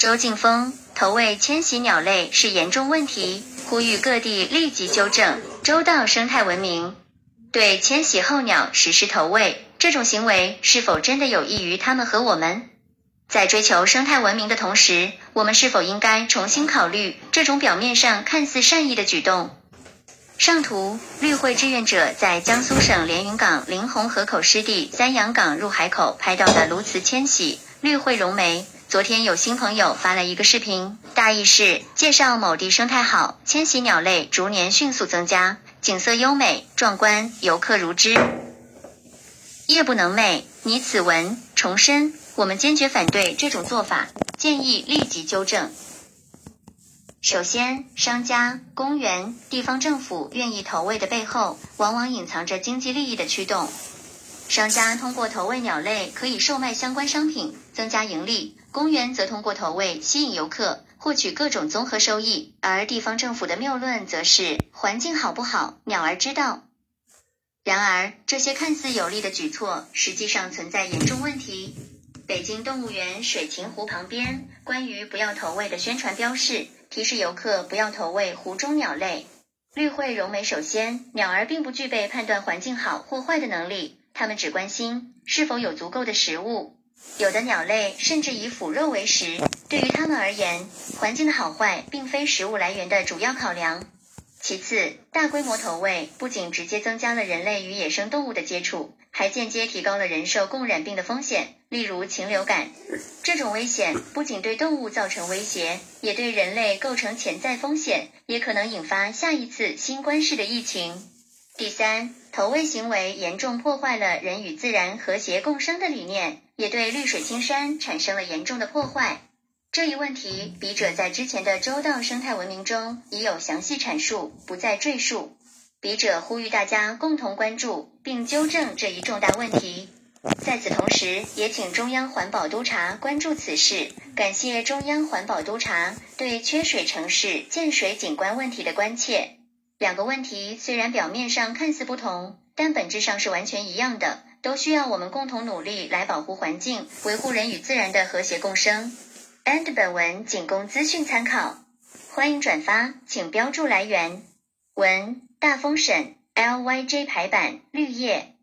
周敬峰，投喂迁徙鸟类是严重问题，呼吁各地立即纠正，周到生态文明。对迁徙候鸟实施投喂，这种行为是否真的有益于它们和我们？在追求生态文明的同时，我们是否应该重新考虑这种表面上看似善意的举动？上图，绿会志愿者在江苏省连云港临洪河口湿地三阳港入海口拍到的鸬鹚迁徙。绿会绒眉，昨天有新朋友发了一个视频，大意是介绍某地生态好，迁徙鸟类逐年迅速增加，景色优美壮观，游客如织。夜不能寐，拟此文重申，我们坚决反对这种做法，建议立即纠正。首先，商家、公园、地方政府愿意投喂的背后，往往隐藏着经济利益的驱动。商家通过投喂鸟类可以售卖相关商品，增加盈利；公园则通过投喂吸引游客，获取各种综合收益。而地方政府的谬论则是环境好不好，鸟儿知道。然而，这些看似有利的举措，实际上存在严重问题。北京动物园水禽湖旁边关于不要投喂的宣传标示。提示游客不要投喂湖中鸟类。绿会绒眉首先，鸟儿并不具备判断环境好或坏的能力，它们只关心是否有足够的食物。有的鸟类甚至以腐肉为食，对于它们而言，环境的好坏并非食物来源的主要考量。其次，大规模投喂不仅直接增加了人类与野生动物的接触，还间接提高了人受共染病的风险，例如禽流感。这种危险不仅对动物造成威胁，也对人类构成潜在风险，也可能引发下一次新冠式的疫情。第三，投喂行为严重破坏了人与自然和谐共生的理念，也对绿水青山产生了严重的破坏。这一问题，笔者在之前的周到生态文明中已有详细阐述，不再赘述。笔者呼吁大家共同关注并纠正这一重大问题。在此同时，也请中央环保督察关注此事。感谢中央环保督察对缺水城市建水景观问题的关切。两个问题虽然表面上看似不同，但本质上是完全一样的，都需要我们共同努力来保护环境，维护人与自然的和谐共生。and 本文仅供资讯参考，欢迎转发，请标注来源。文大风省 LYJ 排版绿叶。